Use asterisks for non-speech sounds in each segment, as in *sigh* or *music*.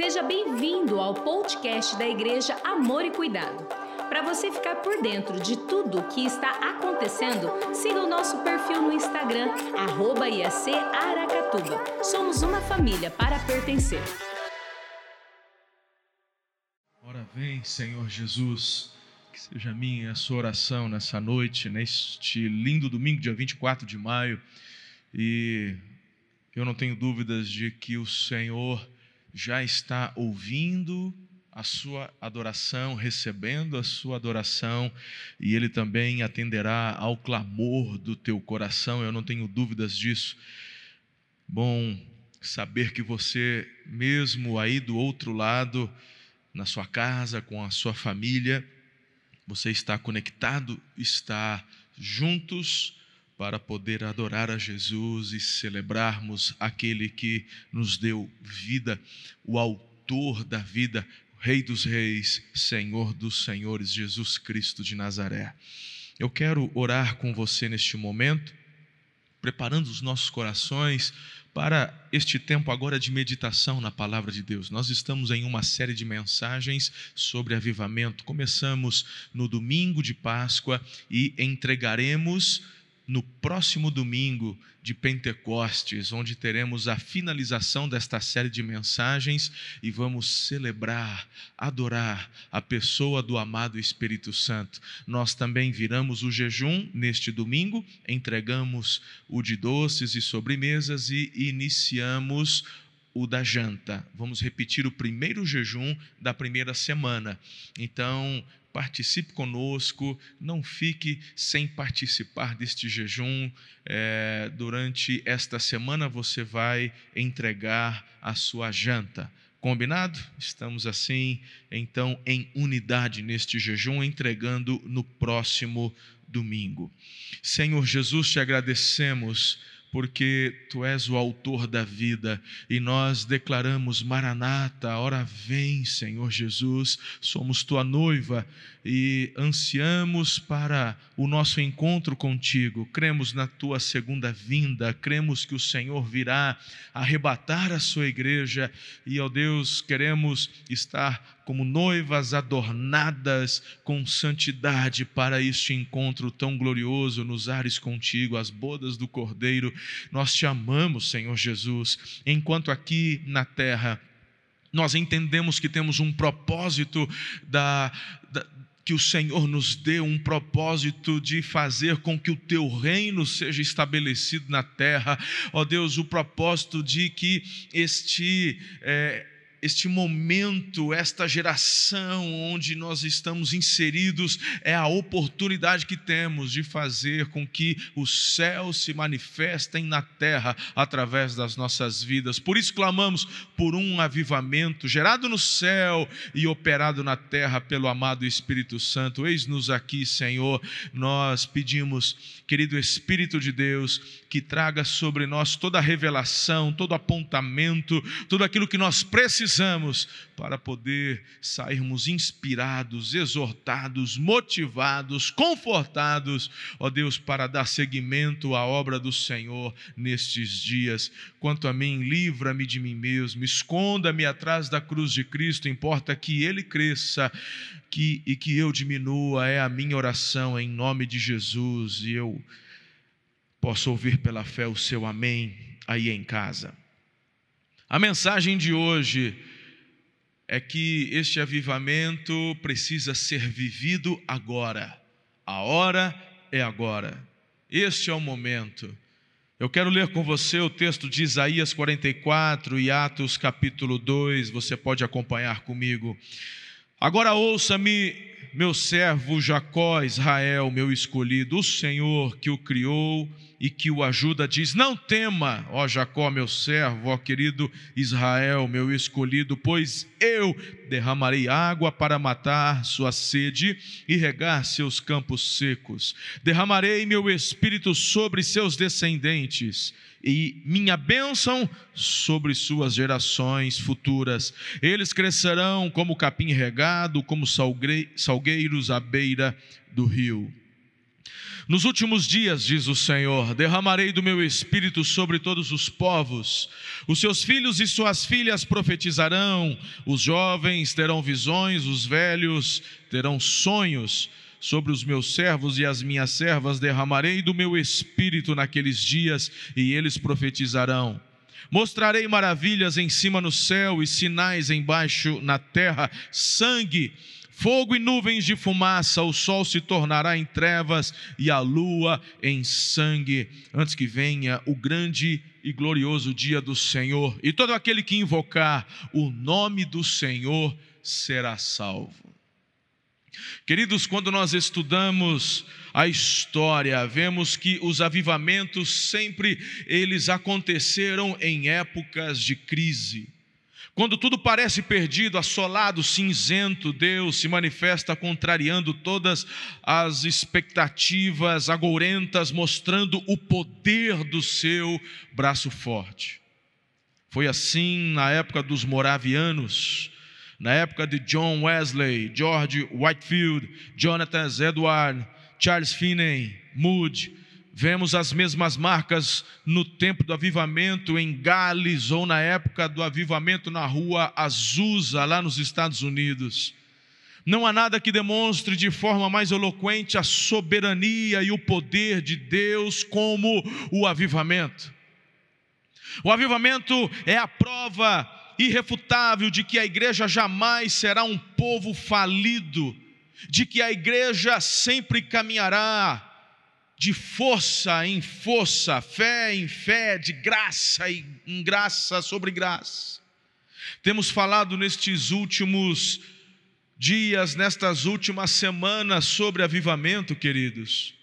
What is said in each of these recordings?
Seja bem-vindo ao podcast da Igreja Amor e Cuidado. Para você ficar por dentro de tudo o que está acontecendo, siga o nosso perfil no Instagram, arroba IAC Aracatuba. Somos uma família para pertencer. Ora vem, Senhor Jesus, que seja minha a sua oração nessa noite, neste lindo domingo, dia 24 de maio, e eu não tenho dúvidas de que o Senhor já está ouvindo a sua adoração, recebendo a sua adoração, e Ele também atenderá ao clamor do teu coração, eu não tenho dúvidas disso. Bom saber que você, mesmo aí do outro lado, na sua casa, com a sua família, você está conectado, está juntos para poder adorar a Jesus e celebrarmos aquele que nos deu vida, o autor da vida, Rei dos Reis, Senhor dos Senhores, Jesus Cristo de Nazaré. Eu quero orar com você neste momento, preparando os nossos corações para este tempo agora de meditação na palavra de Deus. Nós estamos em uma série de mensagens sobre avivamento. Começamos no domingo de Páscoa e entregaremos no próximo domingo de Pentecostes, onde teremos a finalização desta série de mensagens e vamos celebrar, adorar a pessoa do amado Espírito Santo. Nós também viramos o jejum neste domingo, entregamos o de doces e sobremesas e iniciamos o da janta. Vamos repetir o primeiro jejum da primeira semana. Então, participe conosco, não fique sem participar deste jejum. É, durante esta semana você vai entregar a sua janta. Combinado? Estamos assim, então, em unidade neste jejum, entregando no próximo domingo. Senhor Jesus, te agradecemos porque tu és o autor da vida e nós declaramos Maranata, hora vem, Senhor Jesus, somos tua noiva e ansiamos para o nosso encontro contigo. Cremos na tua segunda vinda, cremos que o Senhor virá arrebatar a sua igreja e, ó Deus, queremos estar como noivas adornadas com santidade para este encontro tão glorioso nos ares contigo, as bodas do Cordeiro. Nós te amamos, Senhor Jesus, enquanto aqui na terra nós entendemos que temos um propósito da, da que o Senhor nos dê um propósito de fazer com que o teu reino seja estabelecido na terra, ó Deus, o propósito de que este. É, este momento, esta geração onde nós estamos inseridos, é a oportunidade que temos de fazer com que os céus se manifestem na terra através das nossas vidas. Por isso clamamos por um avivamento gerado no céu e operado na terra pelo amado Espírito Santo. Eis-nos aqui, Senhor. Nós pedimos, querido Espírito de Deus, que traga sobre nós toda a revelação, todo apontamento, tudo aquilo que nós precisamos precisamos para poder sairmos inspirados, exortados, motivados, confortados, ó Deus, para dar seguimento à obra do Senhor nestes dias. Quanto a mim, livra-me de mim mesmo, esconda-me atrás da cruz de Cristo, importa que Ele cresça que, e que eu diminua, é a minha oração em nome de Jesus, e eu posso ouvir pela fé o seu amém aí em casa. A mensagem de hoje é que este avivamento precisa ser vivido agora. A hora é agora. Este é o momento. Eu quero ler com você o texto de Isaías 44 e Atos capítulo 2, você pode acompanhar comigo. Agora ouça-me, meu servo Jacó, Israel, meu escolhido, o Senhor que o criou e que o ajuda, diz: Não tema, ó Jacó, meu servo, ó querido Israel, meu escolhido, pois eu derramarei água para matar sua sede e regar seus campos secos. Derramarei meu espírito sobre seus descendentes e minha bênção sobre suas gerações futuras. Eles crescerão como capim regado, como salgueiros à beira do rio. Nos últimos dias, diz o Senhor, derramarei do meu espírito sobre todos os povos. Os seus filhos e suas filhas profetizarão, os jovens terão visões, os velhos terão sonhos. Sobre os meus servos e as minhas servas derramarei do meu espírito naqueles dias, e eles profetizarão. Mostrarei maravilhas em cima no céu e sinais embaixo na terra, sangue fogo e nuvens de fumaça, o sol se tornará em trevas e a lua em sangue, antes que venha o grande e glorioso dia do Senhor. E todo aquele que invocar o nome do Senhor será salvo. Queridos, quando nós estudamos a história, vemos que os avivamentos sempre eles aconteceram em épocas de crise. Quando tudo parece perdido, assolado, cinzento, Deus se manifesta contrariando todas as expectativas agourentas, mostrando o poder do seu braço forte. Foi assim na época dos moravianos, na época de John Wesley, George Whitefield, Jonathan Edward, Charles Finney, Moody, Vemos as mesmas marcas no tempo do avivamento em Gales ou na época do avivamento na rua Azusa, lá nos Estados Unidos. Não há nada que demonstre de forma mais eloquente a soberania e o poder de Deus como o avivamento. O avivamento é a prova irrefutável de que a igreja jamais será um povo falido, de que a igreja sempre caminhará de força em força, fé em fé, de graça em graça sobre graça. Temos falado nestes últimos dias, nestas últimas semanas sobre avivamento, queridos.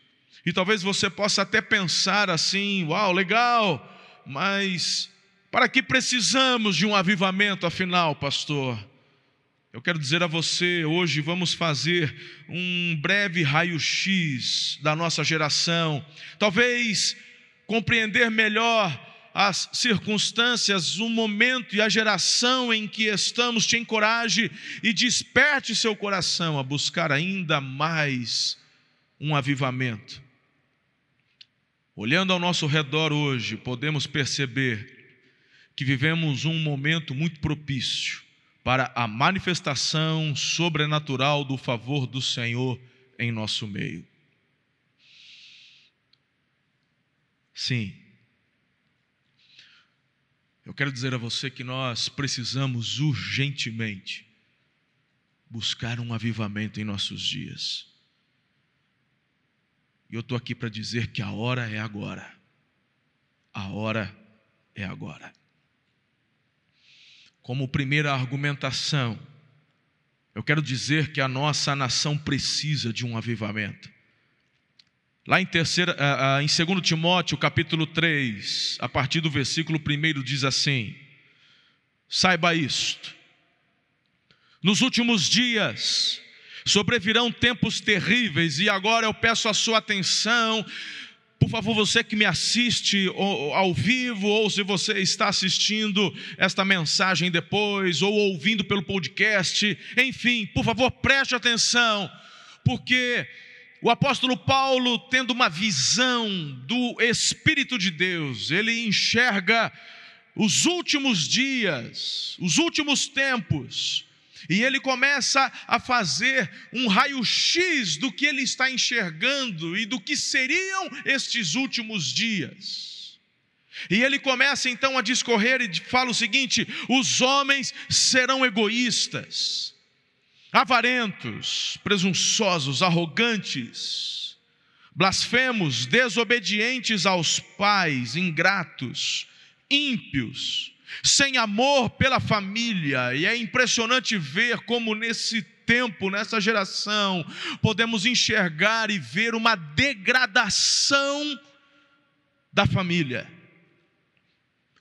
E talvez você possa até pensar assim: uau, legal, mas para que precisamos de um avivamento afinal, pastor? Eu quero dizer a você, hoje vamos fazer um breve raio-x da nossa geração, talvez compreender melhor as circunstâncias, o momento e a geração em que estamos, te encoraje e desperte seu coração a buscar ainda mais um avivamento. Olhando ao nosso redor hoje, podemos perceber que vivemos um momento muito propício para a manifestação sobrenatural do favor do Senhor em nosso meio. Sim, eu quero dizer a você que nós precisamos urgentemente buscar um avivamento em nossos dias. E eu estou aqui para dizer que a hora é agora. A hora é agora como primeira argumentação, eu quero dizer que a nossa nação precisa de um avivamento. Lá em, terceira, em 2 Timóteo, capítulo 3, a partir do versículo 1, diz assim: Saiba isto, nos últimos dias sobrevirão tempos terríveis, e agora eu peço a sua atenção por favor, você que me assiste ao vivo, ou se você está assistindo esta mensagem depois, ou ouvindo pelo podcast, enfim, por favor, preste atenção, porque o apóstolo Paulo, tendo uma visão do Espírito de Deus, ele enxerga os últimos dias, os últimos tempos, e ele começa a fazer um raio-x do que ele está enxergando e do que seriam estes últimos dias. E ele começa então a discorrer e fala o seguinte: os homens serão egoístas, avarentos, presunçosos, arrogantes, blasfemos, desobedientes aos pais, ingratos, ímpios, sem amor pela família, e é impressionante ver como nesse tempo, nessa geração, podemos enxergar e ver uma degradação da família.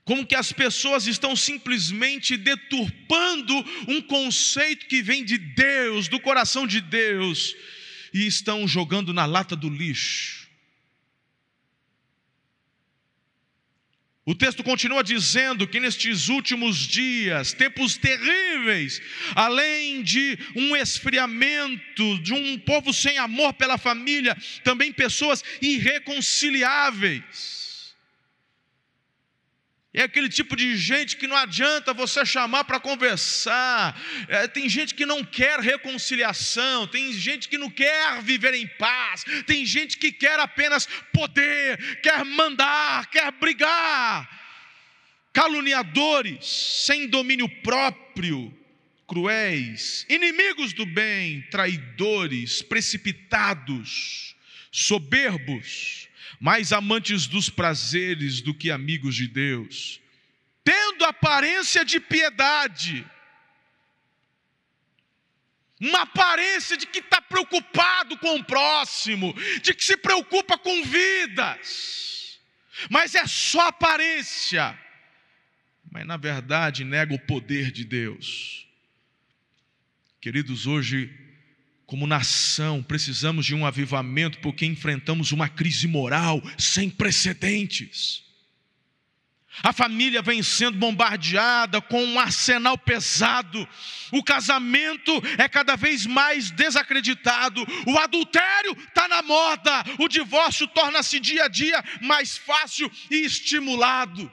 Como que as pessoas estão simplesmente deturpando um conceito que vem de Deus, do coração de Deus, e estão jogando na lata do lixo. O texto continua dizendo que nestes últimos dias, tempos terríveis, além de um esfriamento, de um povo sem amor pela família, também pessoas irreconciliáveis. É aquele tipo de gente que não adianta você chamar para conversar. É, tem gente que não quer reconciliação, tem gente que não quer viver em paz, tem gente que quer apenas poder, quer mandar, quer brigar. Caluniadores, sem domínio próprio, cruéis, inimigos do bem, traidores, precipitados, soberbos mais amantes dos prazeres do que amigos de Deus, tendo aparência de piedade, uma aparência de que está preocupado com o próximo, de que se preocupa com vidas, mas é só aparência, mas na verdade nega o poder de Deus. Queridos, hoje como nação, precisamos de um avivamento porque enfrentamos uma crise moral sem precedentes. A família vem sendo bombardeada com um arsenal pesado. O casamento é cada vez mais desacreditado. O adultério está na moda. O divórcio torna-se dia a dia mais fácil e estimulado.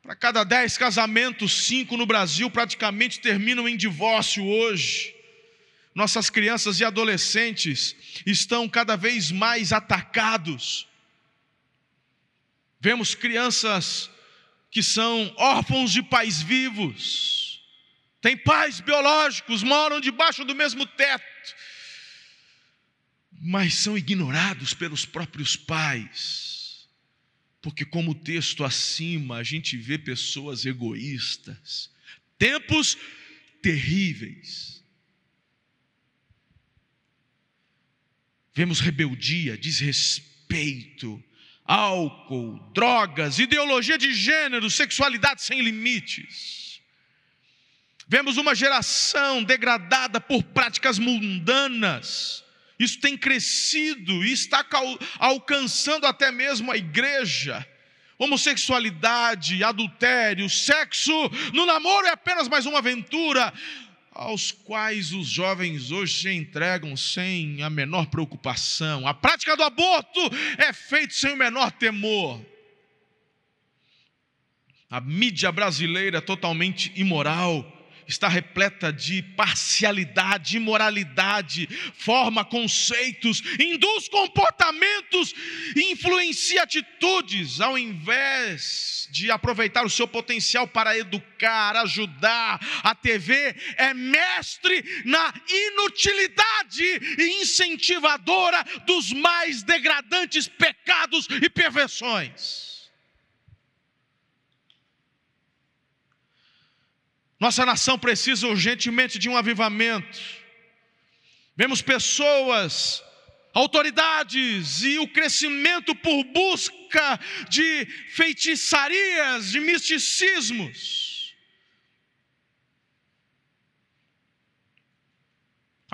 Para cada dez casamentos, cinco no Brasil praticamente terminam em divórcio hoje nossas crianças e adolescentes estão cada vez mais atacados. Vemos crianças que são órfãos de pais vivos, têm pais biológicos, moram debaixo do mesmo teto, mas são ignorados pelos próprios pais, porque, como o texto acima, a gente vê pessoas egoístas, tempos terríveis Vemos rebeldia, desrespeito, álcool, drogas, ideologia de gênero, sexualidade sem limites. Vemos uma geração degradada por práticas mundanas. Isso tem crescido e está alcançando até mesmo a igreja. Homossexualidade, adultério, sexo no namoro é apenas mais uma aventura aos quais os jovens hoje se entregam sem a menor preocupação. A prática do aborto é feita sem o menor temor. A mídia brasileira totalmente imoral, está repleta de parcialidade, imoralidade, forma conceitos, induz comportamentos, influencia atitudes, ao invés de aproveitar o seu potencial para educar, ajudar. A TV é mestre na inutilidade e incentivadora dos mais degradantes pecados e perversões. Nossa nação precisa urgentemente de um avivamento. Vemos pessoas, autoridades e o crescimento por busca de feitiçarias, de misticismos.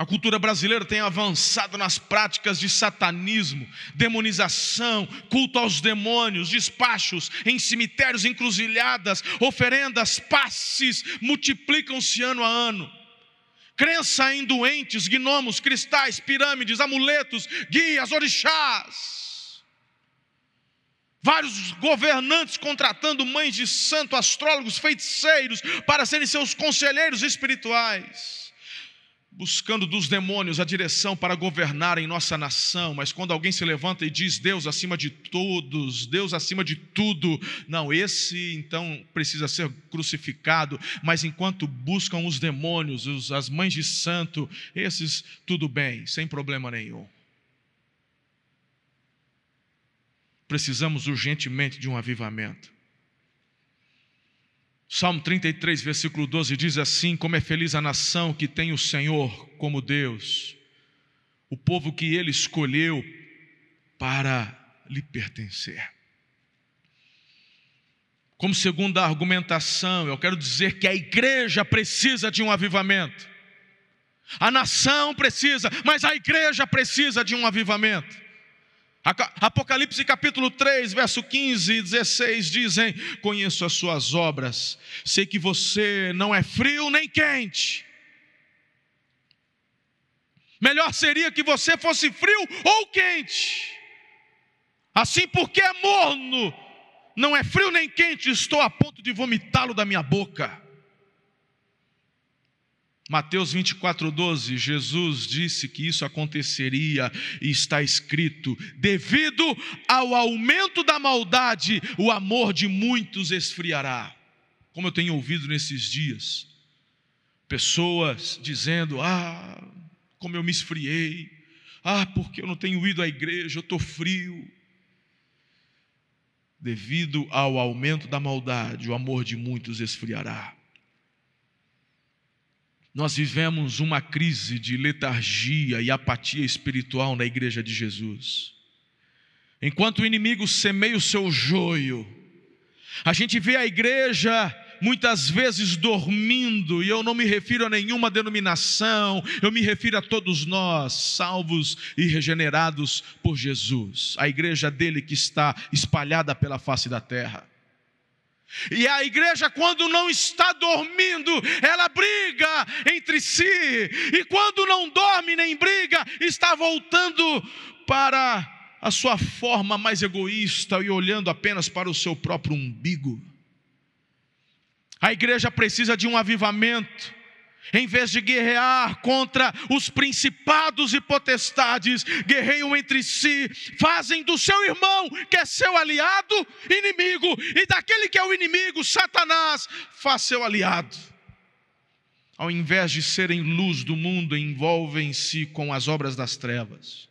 A cultura brasileira tem avançado nas práticas de satanismo, demonização, culto aos demônios, despachos em cemitérios, encruzilhadas, oferendas, passes, multiplicam-se ano a ano. Crença em doentes, gnomos, cristais, pirâmides, amuletos, guias, orixás. Vários governantes contratando mães de santo, astrólogos, feiticeiros para serem seus conselheiros espirituais buscando dos demônios a direção para governar em nossa nação, mas quando alguém se levanta e diz Deus acima de todos, Deus acima de tudo, não, esse então precisa ser crucificado, mas enquanto buscam os demônios, os, as mães de santo, esses tudo bem, sem problema nenhum. Precisamos urgentemente de um avivamento. Salmo 33, versículo 12 diz assim: Como é feliz a nação que tem o Senhor como Deus, o povo que ele escolheu para lhe pertencer. Como segunda argumentação, eu quero dizer que a igreja precisa de um avivamento. A nação precisa, mas a igreja precisa de um avivamento. Apocalipse capítulo 3, verso 15 e 16 dizem: Conheço as suas obras, sei que você não é frio nem quente. Melhor seria que você fosse frio ou quente. Assim, porque é morno, não é frio nem quente, estou a ponto de vomitá-lo da minha boca. Mateus 24, 12, Jesus disse que isso aconteceria e está escrito: devido ao aumento da maldade, o amor de muitos esfriará. Como eu tenho ouvido nesses dias, pessoas dizendo: ah, como eu me esfriei, ah, porque eu não tenho ido à igreja, eu estou frio. Devido ao aumento da maldade, o amor de muitos esfriará. Nós vivemos uma crise de letargia e apatia espiritual na igreja de Jesus. Enquanto o inimigo semeia o seu joio, a gente vê a igreja muitas vezes dormindo, e eu não me refiro a nenhuma denominação, eu me refiro a todos nós, salvos e regenerados por Jesus, a igreja dele que está espalhada pela face da terra. E a igreja, quando não está dormindo, ela briga entre si, e quando não dorme nem briga, está voltando para a sua forma mais egoísta e olhando apenas para o seu próprio umbigo. A igreja precisa de um avivamento em vez de guerrear contra os principados e potestades, guerreiam entre si, fazem do seu irmão, que é seu aliado, inimigo, e daquele que é o inimigo, Satanás, faz seu aliado. Ao invés de serem luz do mundo, envolvem-se com as obras das trevas.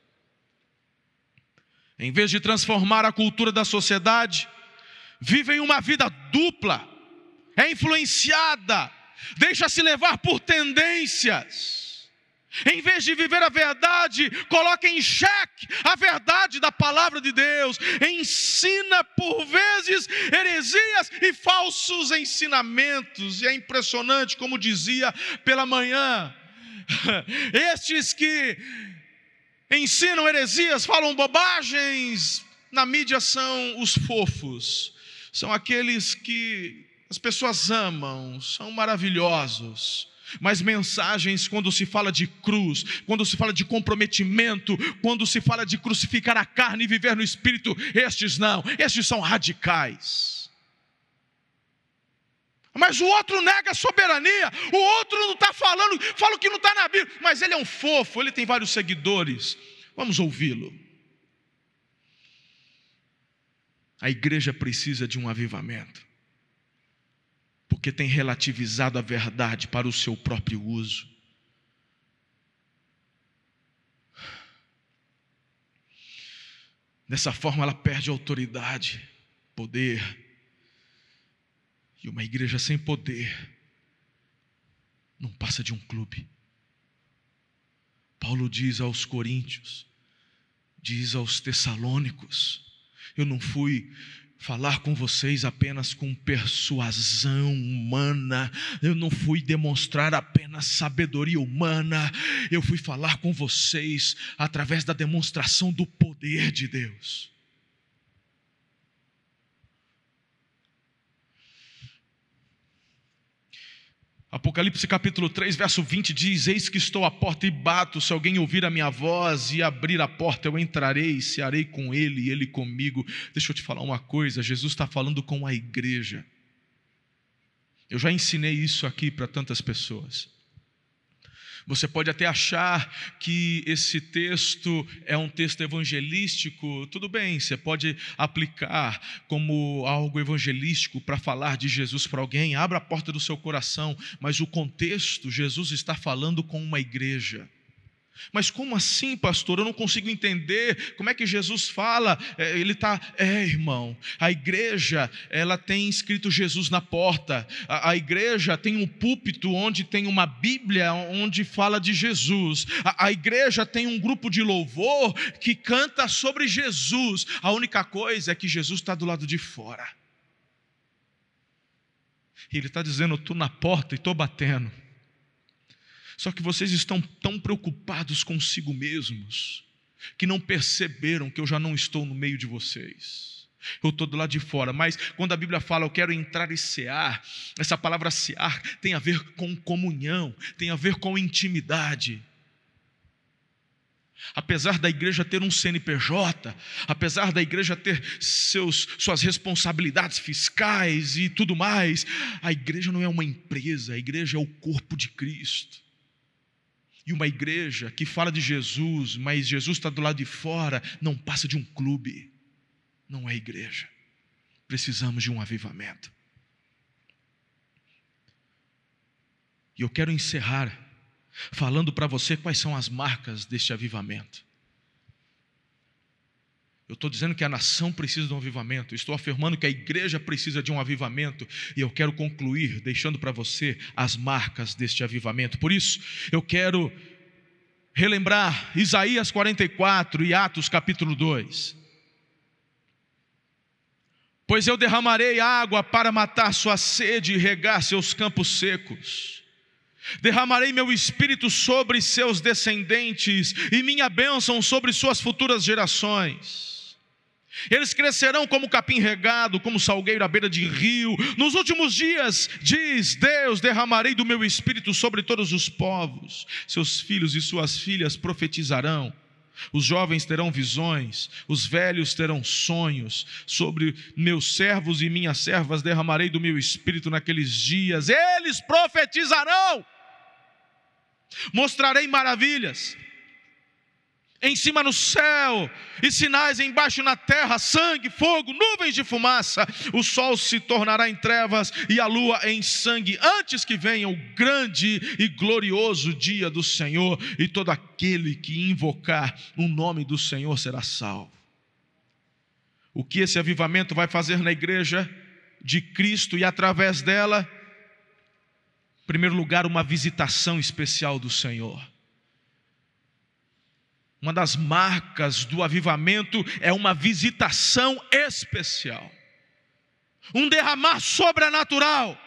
Em vez de transformar a cultura da sociedade, vivem uma vida dupla, é influenciada deixa-se levar por tendências. Em vez de viver a verdade, coloca em xeque a verdade da palavra de Deus. Ensina por vezes heresias e falsos ensinamentos. E é impressionante, como dizia pela manhã, *laughs* estes que ensinam heresias, falam bobagens, na mídia são os fofos, são aqueles que as pessoas amam, são maravilhosos. Mas mensagens, quando se fala de cruz, quando se fala de comprometimento, quando se fala de crucificar a carne e viver no espírito, estes não, estes são radicais. Mas o outro nega a soberania, o outro não está falando, fala que não está na Bíblia, mas ele é um fofo, ele tem vários seguidores. Vamos ouvi-lo. A igreja precisa de um avivamento porque tem relativizado a verdade para o seu próprio uso. Dessa forma, ela perde autoridade, poder. E uma igreja sem poder não passa de um clube. Paulo diz aos Coríntios, diz aos Tessalônicos: Eu não fui falar com vocês apenas com persuasão humana, eu não fui demonstrar apenas sabedoria humana, eu fui falar com vocês através da demonstração do poder de Deus. Apocalipse capítulo 3, verso 20 diz: Eis que estou à porta e bato, se alguém ouvir a minha voz e abrir a porta, eu entrarei e cearei com ele e ele comigo. Deixa eu te falar uma coisa: Jesus está falando com a igreja. Eu já ensinei isso aqui para tantas pessoas. Você pode até achar que esse texto é um texto evangelístico, tudo bem, você pode aplicar como algo evangelístico para falar de Jesus para alguém, abra a porta do seu coração, mas o contexto, Jesus está falando com uma igreja. Mas como assim, pastor? Eu não consigo entender. Como é que Jesus fala? É, ele está, é, irmão. A igreja, ela tem escrito Jesus na porta. A, a, igreja tem um púlpito onde tem uma Bíblia onde fala de Jesus. A, a igreja tem um grupo de louvor que canta sobre Jesus. A única coisa é que Jesus está do lado de fora. E ele está dizendo: estou na porta e estou batendo. Só que vocês estão tão preocupados consigo mesmos que não perceberam que eu já não estou no meio de vocês. Eu estou do lado de fora, mas quando a Bíblia fala eu quero entrar e cear, essa palavra cear tem a ver com comunhão, tem a ver com intimidade. Apesar da igreja ter um CNPJ, apesar da igreja ter seus, suas responsabilidades fiscais e tudo mais, a igreja não é uma empresa, a igreja é o corpo de Cristo. E uma igreja que fala de Jesus, mas Jesus está do lado de fora, não passa de um clube, não é igreja. Precisamos de um avivamento. E eu quero encerrar falando para você quais são as marcas deste avivamento. Eu estou dizendo que a nação precisa de um avivamento, estou afirmando que a igreja precisa de um avivamento, e eu quero concluir deixando para você as marcas deste avivamento. Por isso, eu quero relembrar Isaías 44 e Atos capítulo 2. Pois eu derramarei água para matar sua sede e regar seus campos secos. Derramarei meu espírito sobre seus descendentes e minha bênção sobre suas futuras gerações. Eles crescerão como capim regado, como salgueiro à beira de rio. Nos últimos dias, diz Deus, derramarei do meu espírito sobre todos os povos. Seus filhos e suas filhas profetizarão. Os jovens terão visões, os velhos terão sonhos. Sobre meus servos e minhas servas derramarei do meu espírito naqueles dias. Eles profetizarão. Mostrarei maravilhas em cima no céu, e sinais embaixo na terra: sangue, fogo, nuvens de fumaça. O sol se tornará em trevas e a lua em sangue, antes que venha o grande e glorioso dia do Senhor, e todo aquele que invocar o nome do Senhor será salvo. O que esse avivamento vai fazer na igreja de Cristo e através dela? Em primeiro lugar, uma visitação especial do Senhor. Uma das marcas do avivamento é uma visitação especial, um derramar sobrenatural,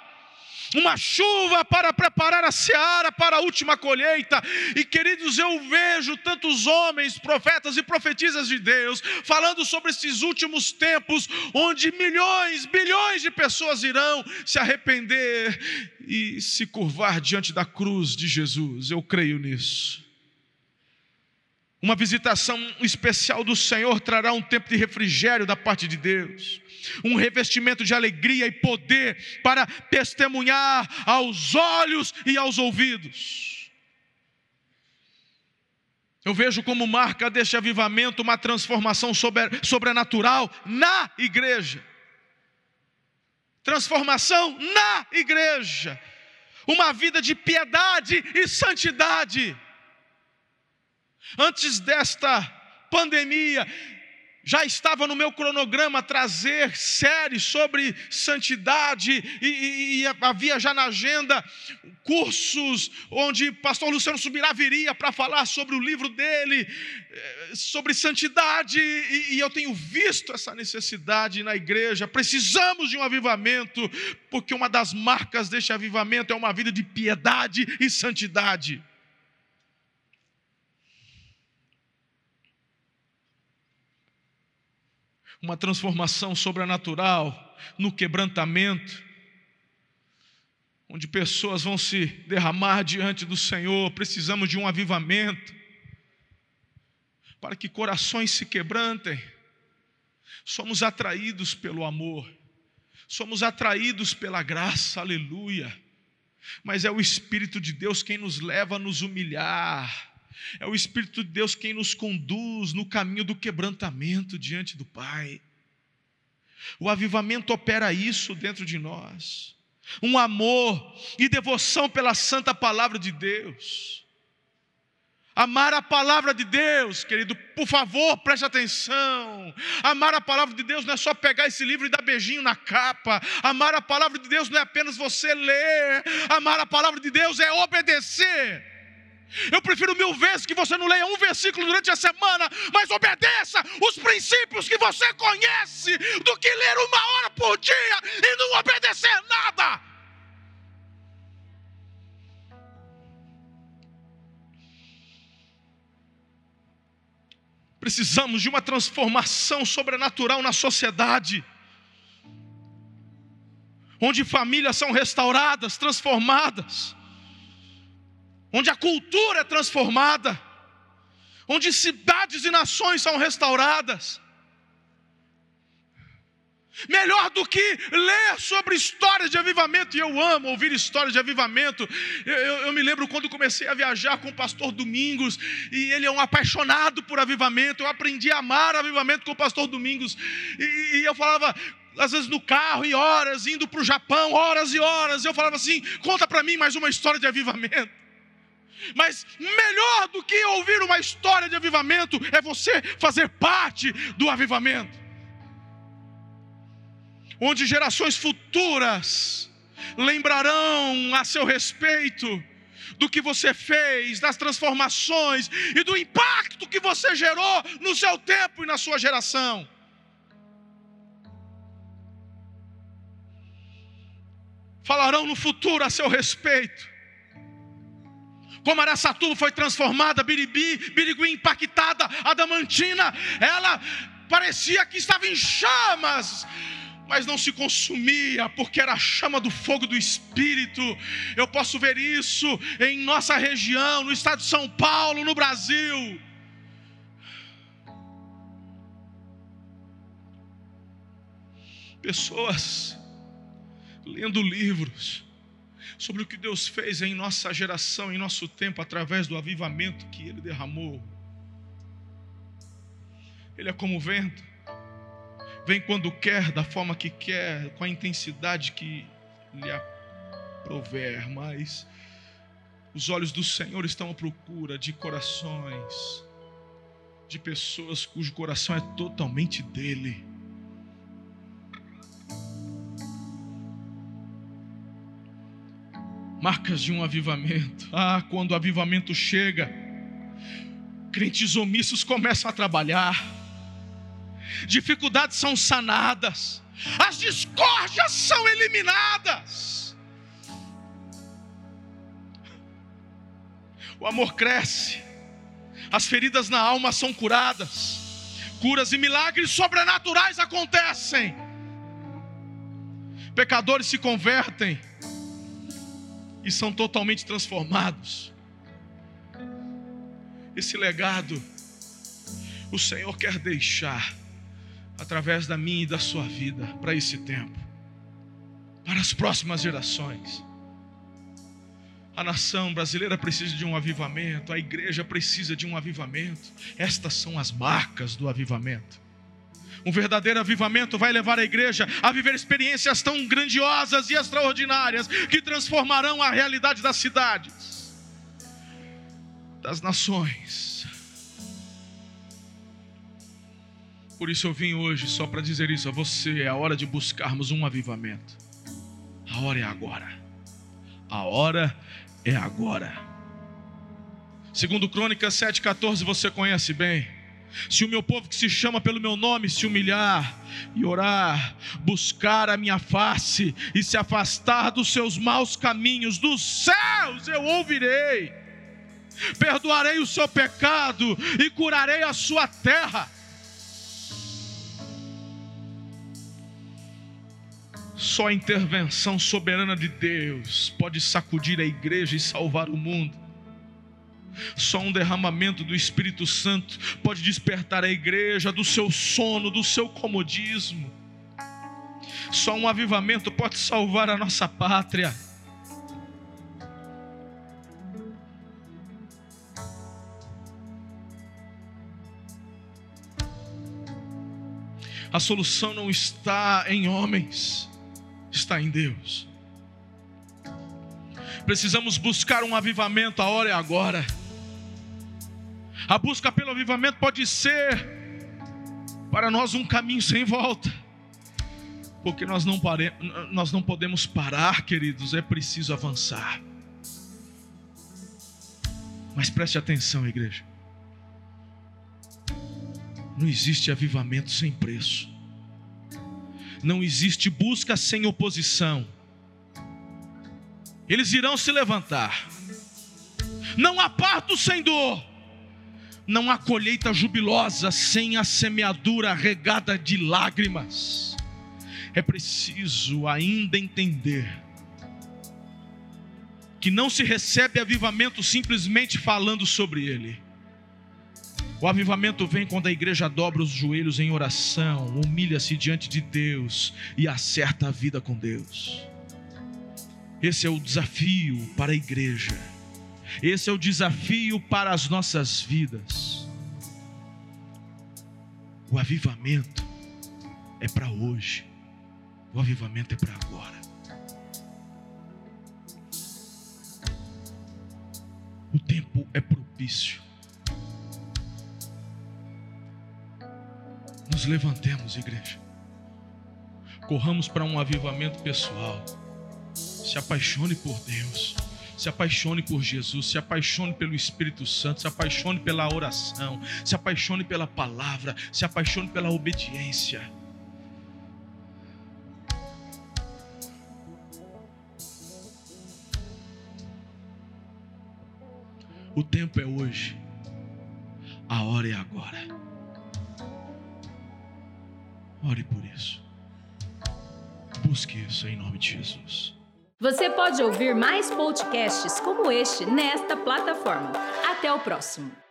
uma chuva para preparar a seara para a última colheita. E queridos, eu vejo tantos homens, profetas e profetisas de Deus, falando sobre esses últimos tempos, onde milhões, bilhões de pessoas irão se arrepender e se curvar diante da cruz de Jesus. Eu creio nisso. Uma visitação especial do Senhor trará um tempo de refrigério da parte de Deus, um revestimento de alegria e poder para testemunhar aos olhos e aos ouvidos. Eu vejo como marca deste avivamento uma transformação sobrenatural na igreja. Transformação na igreja. Uma vida de piedade e santidade Antes desta pandemia, já estava no meu cronograma trazer séries sobre santidade, e, e, e, havia já na agenda cursos onde pastor Luciano Subirá viria para falar sobre o livro dele, eh, sobre santidade, e, e eu tenho visto essa necessidade na igreja. Precisamos de um avivamento, porque uma das marcas deste avivamento é uma vida de piedade e santidade. Uma transformação sobrenatural no quebrantamento, onde pessoas vão se derramar diante do Senhor. Precisamos de um avivamento para que corações se quebrantem. Somos atraídos pelo amor, somos atraídos pela graça, aleluia. Mas é o Espírito de Deus quem nos leva a nos humilhar é o Espírito de Deus quem nos conduz no caminho do quebrantamento diante do Pai. O avivamento opera isso dentro de nós. Um amor e devoção pela santa palavra de Deus. Amar a palavra de Deus, querido, por favor, preste atenção. Amar a palavra de Deus não é só pegar esse livro e dar beijinho na capa. Amar a palavra de Deus não é apenas você ler. Amar a palavra de Deus é obedecer. Eu prefiro mil vezes que você não leia um versículo durante a semana, mas obedeça os princípios que você conhece, do que ler uma hora por dia e não obedecer nada. Precisamos de uma transformação sobrenatural na sociedade, onde famílias são restauradas, transformadas, onde a cultura é transformada, onde cidades e nações são restauradas. Melhor do que ler sobre histórias de avivamento, e eu amo ouvir histórias de avivamento. Eu, eu, eu, me lembro quando comecei a viajar com o pastor Domingos, e ele é um apaixonado por avivamento. Eu aprendi a amar avivamento com o pastor Domingos, e, e eu falava, às vezes no carro, e horas, indo para o Japão, horas e horas. Eu falava assim: conta para mim mais uma história de avivamento. Mas melhor do que ouvir uma história de avivamento é você fazer parte do avivamento onde gerações futuras lembrarão a seu respeito do que você fez, das transformações e do impacto que você gerou no seu tempo e na sua geração. Falarão no futuro a seu respeito. Como Araçatuba foi transformada, Biribi, Birigui impactada, Adamantina, ela parecia que estava em chamas, mas não se consumia, porque era a chama do fogo do Espírito. Eu posso ver isso em nossa região, no estado de São Paulo, no Brasil. Pessoas lendo livros sobre o que Deus fez em nossa geração, em nosso tempo, através do avivamento que Ele derramou. Ele é como o vento vem quando quer, da forma que quer, com a intensidade que lhe aprover, mas os olhos do Senhor estão à procura de corações, de pessoas cujo coração é totalmente dele. Marcas de um avivamento. Ah, quando o avivamento chega, crentes omissos começam a trabalhar dificuldades são sanadas, as discórdias são eliminadas. O amor cresce, as feridas na alma são curadas, curas e milagres sobrenaturais acontecem. Pecadores se convertem e são totalmente transformados. Esse legado o Senhor quer deixar através da minha e da sua vida para esse tempo, para as próximas gerações. A nação brasileira precisa de um avivamento, a igreja precisa de um avivamento. Estas são as marcas do avivamento. Um verdadeiro avivamento vai levar a igreja a viver experiências tão grandiosas e extraordinárias que transformarão a realidade das cidades, das nações Por isso eu vim hoje só para dizer isso a você: é a hora de buscarmos um avivamento. A hora é agora. A hora é agora. Segundo Crônicas 7,14, você conhece bem. Se o meu povo que se chama pelo meu nome se humilhar e orar, buscar a minha face e se afastar dos seus maus caminhos, dos céus eu ouvirei, perdoarei o seu pecado e curarei a sua terra. Só a intervenção soberana de Deus pode sacudir a igreja e salvar o mundo. Só um derramamento do Espírito Santo pode despertar a igreja do seu sono, do seu comodismo. Só um avivamento pode salvar a nossa pátria. A solução não está em homens está em Deus. Precisamos buscar um avivamento, a hora é agora. A busca pelo avivamento pode ser para nós um caminho sem volta, porque nós não, pare... nós não podemos parar, queridos, é preciso avançar. Mas preste atenção, igreja. Não existe avivamento sem preço. Não existe busca sem oposição. Eles irão se levantar. Não há parto sem dor. Não há colheita jubilosa sem a semeadura regada de lágrimas. É preciso ainda entender que não se recebe avivamento simplesmente falando sobre ele. O avivamento vem quando a igreja dobra os joelhos em oração, humilha-se diante de Deus e acerta a vida com Deus. Esse é o desafio para a igreja. Esse é o desafio para as nossas vidas. O avivamento é para hoje. O avivamento é para agora. O tempo é propício. Nos levantemos, igreja. Corramos para um avivamento pessoal. Se apaixone por Deus. Se apaixone por Jesus, se apaixone pelo Espírito Santo, se apaixone pela oração, se apaixone pela palavra, se apaixone pela obediência. O tempo é hoje, a hora é agora. Ore por isso. Busque isso em nome de Jesus. Você pode ouvir mais podcasts como este nesta plataforma. Até o próximo.